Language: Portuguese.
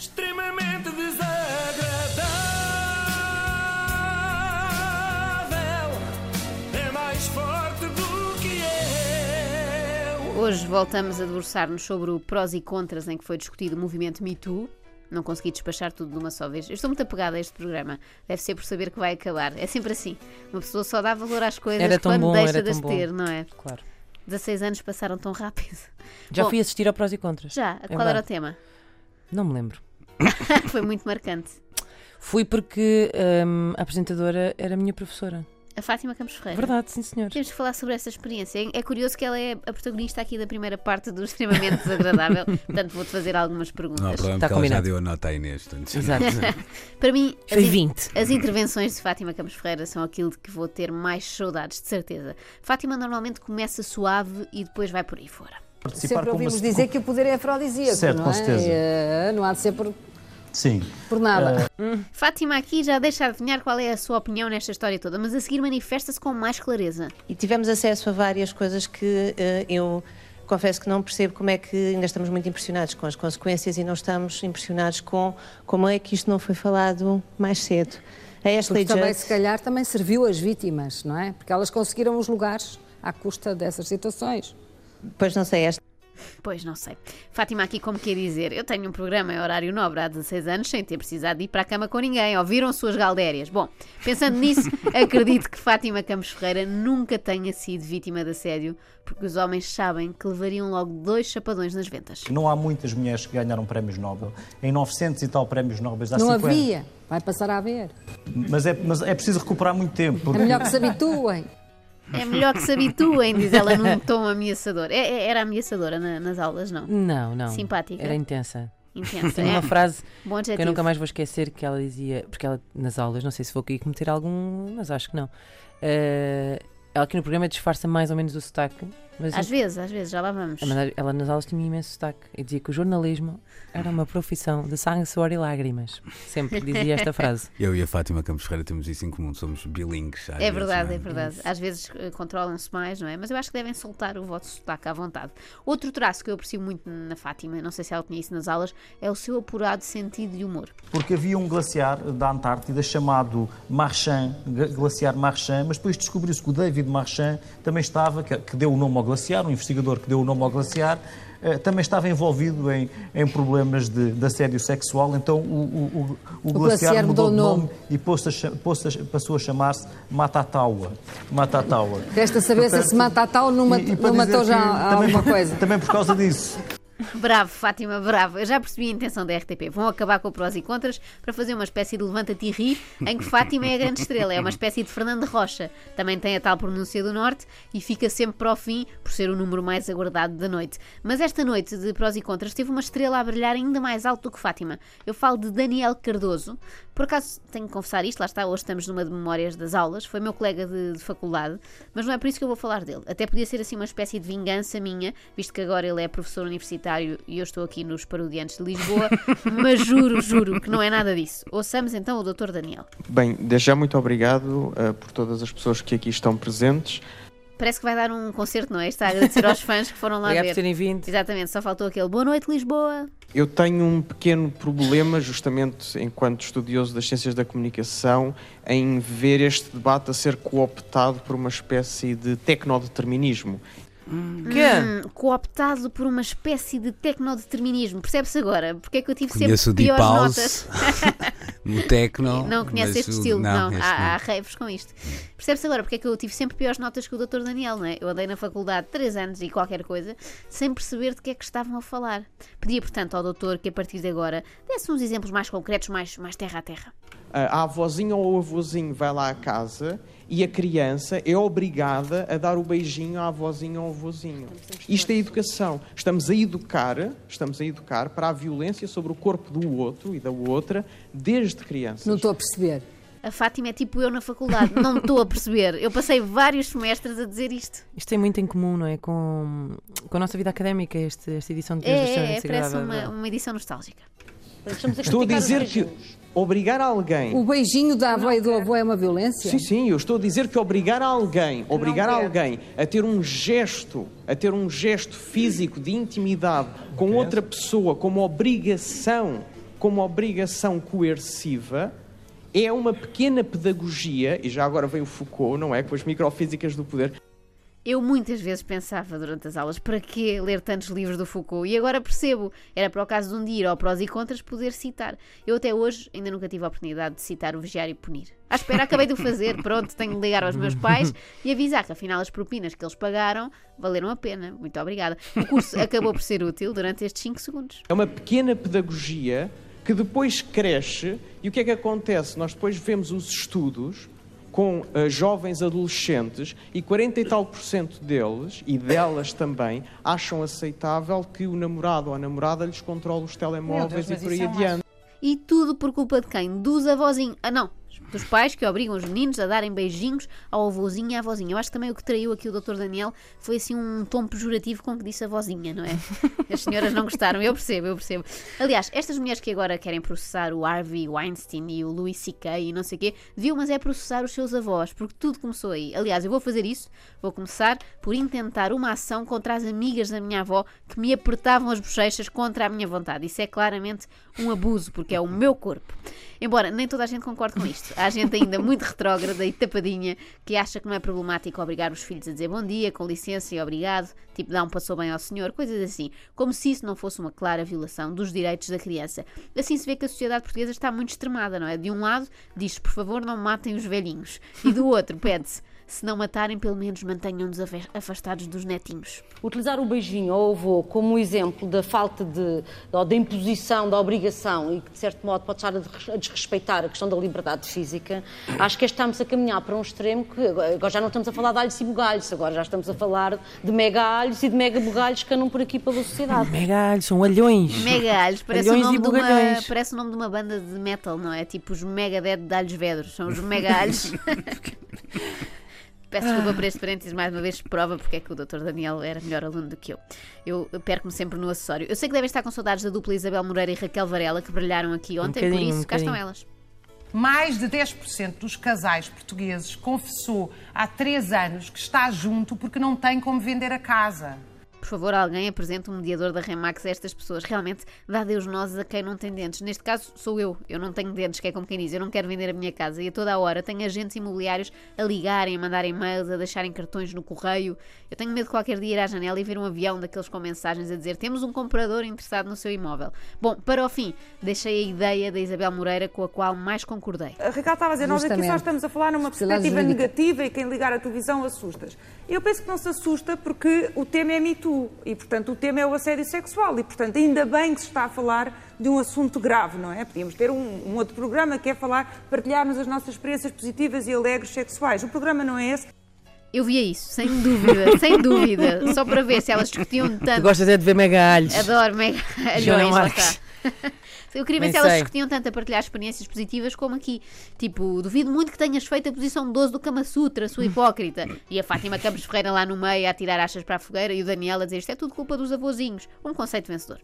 extremamente desagradável. É mais forte do que eu. Hoje voltamos a debruçar-nos sobre o prós e contras em que foi discutido o movimento Me Too. Não consegui despachar tudo de uma só vez. Eu estou muito apegada a este programa. Deve ser por saber que vai acabar. É sempre assim. Uma pessoa só dá valor às coisas Era quando bom, deixa de as ter, não é? Claro. 16 anos passaram tão rápido. Já Bom, fui assistir ao prós e contras. Já, É qual era o verdade. tema? Não me lembro. Foi muito marcante. Fui porque hum, a apresentadora era a minha professora. A Fátima Campos Ferreira. Verdade, sim senhor. Temos que falar sobre essa experiência. É- É curioso que ela é a protagonista aqui da primeira parte do extremamente desagradável. Portanto, vou-te fazer algumas perguntas. Não problema, Tá porque ela já combinado. deu a nota à Inês. portanto, Exato. Para mim, as, Foi in- 20. as intervenções de Fátima Campos Ferreira são aquilo de que vou ter mais saudades, de certeza. Fátima normalmente começa suave e depois vai por aí fora. participar Sempre ouvimos dizer que o poder é afrodisíaco, Certo, não com é? certeza. Eh, Não há de ser por, Sim. por nada. Fátima aqui já deixa adivinhar qual é a sua opinião nesta história toda, mas a seguir manifesta-se com mais clareza. E tivemos acesso a várias coisas que eh, eu confesso que não percebo como é que ainda estamos muito impressionados com as consequências e não estamos impressionados com como é que isto não foi falado mais cedo. A Ashley Porque também, Judd, se calhar, também serviu as vítimas, não é? Porque elas conseguiram os lugares à custa dessas situações. pois não sei, esta Pois não sei. Fátima aqui como quer dizer, eu tenho um programa em horário nobre há 16 anos sem ter precisado de ir para a cama com ninguém. Ouviram suas galdérias? Bom, pensando nisso, acredito que Fátima Campos Ferreira nunca tenha sido vítima de assédio, porque os homens sabem que levariam logo dois chapadões nas ventas. Não há muitas mulheres que ganharam prémios Nobel. Em 900 e tal prémios Nobel há não 50. havia. Vai passar a haver. Mas é, mas é preciso recuperar muito tempo. É porque- melhor que se habituem. É melhor que se habituem, diz ela num tom ameaçador. É- é- era ameaçadora na- nas aulas, não? Não, não. Simpática. Era intensa. Intensa. Tem é? uma frase que eu nunca mais vou esquecer que ela dizia, porque ela nas aulas, não sei se vou aqui cometer algum, mas acho que não. Eh, ela aqui no programa disfarça mais ou menos o sotaque, mas, Às vezes, às vezes, já lá vamos. mas ela nas aulas tinha imenso sotaque e dizia que o jornalismo era uma profissão de sangue, suor e lágrimas. Sempre dizia esta frase. Eu e a Fátima Campos Ferreira temos isso em comum, somos bilingues. É vezes, verdade, não é verdade. Às vezes eh, controlam-se mais, não é? Mas eu acho que devem soltar o vosso sotaque à vontade. Outro traço que eu aprecio muito na Fátima, não sei se ela tinha isso nas aulas, é o seu apurado sentido de humor. Porque havia um glaciar da Antártida chamado Marchand, glaciar Marchand, mas depois descobriu-se que o David Marchand também estava, que, que deu o nome ao glaciar, um investigador que deu o nome ao glaciar, eh, também estava envolvido em, em problemas de, de assédio sexual, então o, o, o, o glaciar, glaciar mudou de o nome, nome. e pôs-se a pôs-se a- passou a chamar-se Matataua. Matataua. Resta saber se se mata a tal não, mat- não matou já também alguma coisa. Também por causa disso. Bravo, Fátima, bravo. Eu já percebi a intenção da RTP. Vão acabar com prós e contras para fazer uma espécie de levanta-te e ri, em que Fátima é a grande estrela. É uma espécie de Fernando Rocha. Também tem a tal pronúncia do Norte e fica sempre para o fim, por ser o número mais aguardado da noite. Mas esta noite de prós e contras teve uma estrela a brilhar ainda mais alto do que Fátima. Eu falo de Daniel Cardoso. Por acaso tenho que confessar isto, lá está, hoje estamos numa de memórias das aulas. Foi meu colega de, de faculdade, mas não é por isso que eu vou falar dele. Até podia ser assim uma espécie de vingança minha, visto que agora ele é professor universitário e eu estou aqui nos Parodiantes de Lisboa, mas juro, juro que não é nada disso. Ouçamos então o Dr. Daniel. Bem, desde já muito obrigado eh, por todas as pessoas que aqui estão presentes. Parece que vai dar um concerto, não é? Está a agradecer aos fãs que foram lá Obrigado por ver. terem vindo. Exatamente, só faltou aquele Boa noite, Lisboa. Eu tenho um pequeno problema, justamente enquanto estudioso das ciências da comunicação, em ver este debate a ser cooptado por uma espécie de tecnodeterminismo. Que? Hum, cooptado por uma espécie de tecnodeterminismo. Percebe-se agora? Porque é que eu tive Conheço sempre piores House notas? no Tecno. Não conhece este o- estilo, não. este Há, há raves com isto. Percebe-se agora porque é que eu tive sempre piores notas que o Dr. Daniel, não é? Eu andei na faculdade 3 anos e qualquer coisa, sem perceber de que é que estavam a falar. Pedia, portanto, ao doutor que a partir de agora desse uns exemplos mais concretos, mais, mais terra a terra. A avózinha ou o avôzinho vai lá à casa e a criança é obrigada a dar o beijinho à avózinha ou ao avôzinho. Isto é educação. Estamos a educar, estamos a educar para a violência sobre o corpo do outro e da outra desde crianças. Não estou a perceber. A Fátima é tipo eu na faculdade, não estou a perceber. Eu passei vários semestres a dizer isto. Isto tem muito em comum, não é? Com, com a nossa vida académica, este, esta edição de É, do Extremo é, é parece uma, uma edição nostálgica. Estou a dizer que obrigar alguém O beijinho da avó e do avô é uma violência? Sim, sim, eu estou a dizer que obrigar alguém, obrigar alguém a ter um gesto, a ter um gesto físico de intimidade com outra pessoa como obrigação como obrigação coerciva é uma pequena pedagogia, e já agora vem o Foucault, não é? Com as microfísicas do poder, Eu muitas vezes pensava durante as aulas, para que ler tantos livros do Foucault? E agora percebo, era para o caso de um dia ir ao prós e contras poder citar. Eu até hoje ainda nunca tive a oportunidade de citar o Vigiar e Punir. À espera, acabei de o fazer, pronto, tenho de ligar aos meus pais e avisar que afinal as propinas que eles pagaram valeram a pena. Muito obrigada. O curso acabou por ser útil durante estes 5 segundos. É uma pequena pedagogia que depois cresce e o que é que acontece? Nós depois vemos os estudos com eh, jovens adolescentes e 40 e tal por cento deles, e delas também, acham aceitável que o namorado ou a namorada lhes controle os telemóveis Deus, e por aí é adiante. E tudo por culpa de quem? Dos avózinhos. Ah, não. Dos pais que obrigam os meninos a darem beijinhos ao avôzinho e à avózinha. Eu acho que também o que traiu aqui o Dr. Daniel foi assim um tom pejorativo com que disse avózinha, não é? As senhoras não gostaram, eu percebo, eu percebo. Aliás, estas mulheres que agora querem processar o Harvey Weinstein e o Louis C.K. e não sei o quê, deviam, mas é processar os seus avós, porque tudo começou aí. Aliás, eu vou fazer isso, vou começar por intentar uma ação contra as amigas da minha avó que me apertavam as bochechas contra a minha vontade. Isso é claramente um abuso, porque é o meu corpo. Embora nem toda a gente concorde com isto. Há gente ainda muito retrógrada e tapadinha que acha que não é problemático obrigar os filhos a dizer bom dia, com licença e obrigado, tipo dá um passou bem ao senhor, coisas assim. Como se isso não fosse uma clara violação dos direitos da criança. Assim se vê que a sociedade portuguesa está muito extremada, não é? De um lado diz por favor não matem os velhinhos e do outro pede-se se não matarem, pelo menos mantenham-nos afastados dos netinhos. Utilizar o beijinho ao avô como exemplo da falta de, ou da imposição, da obrigação e que, de certo modo, pode estar a des- a desrespeitar a questão da liberdade física, acho que estamos a caminhar para um extremo que agora já não estamos a falar de alhos e bugalhos, agora já estamos a falar de mega alhos e de mega bugalhos que andam por aqui pela sociedade. Megalhos, são alhões. Mega Alhos, parece o, Alhões nome e de uma, parece o nome de uma banda de metal, não é? Tipo os Megadeth de Alhos Vedros, são os Mega Alhos. Peço desculpa por este parênteses, mais uma vez prova porque é que o Dr. Daniel era melhor aluno do que eu. Eu perco-me sempre no acessório. Eu sei que devem estar com saudades da dupla Isabel Moreira e Raquel Varela, que brilharam aqui ontem, por bocadinho, isso um cá estão elas. Mais de 10% dos casais portugueses confessou há três anos que está junto porque não tem como vender a casa. Por favor, alguém apresente um mediador da Remax a estas pessoas. Realmente dá Deus nozes a quem não tem dentes. Neste caso, sou eu. Eu não tenho dentes, que é como quem diz. Eu não quero vender a minha casa. E a toda a hora tenho agentes imobiliários a ligarem, a mandarem e-mails, a deixarem cartões no correio. Eu tenho medo de qualquer dia ir à janela e ver um avião daqueles com mensagens a dizer temos um comprador interessado no seu imóvel. Bom, para o fim, deixei a ideia da Isabel Moreira com a qual mais concordei. A Raquel estava a dizer, nós aqui só estamos a falar numa perspectiva jurídica. negativa e quem ligar a televisão assustas. Eu penso que não se assusta porque o tema é Me E, portanto, o tema é o assédio sexual e, portanto, ainda bem que se está a falar de um assunto grave, não é? Podíamos ter um, um outro programa que é falar, partilharmos as nossas experiências positivas e alegres sexuais. O programa não é esse. Eu via isso, sem dúvida, sem dúvida. Só para ver se elas discutiam Tu tanto. gostas é de ver megalhos. Adoro mega Joana alhões, lá Marques. está. Eu queria ver se elas discutiam tanto a partilhar experiências positivas como aqui. Tipo, duvido muito que tenhas feito a posição 12 do Kama Sutra, sua hipócrita. E a Fátima Campos Ferreira lá no meio a tirar achas para a fogueira e o Daniel a dizer isto é tudo culpa dos avôzinhos. Um conceito vencedor.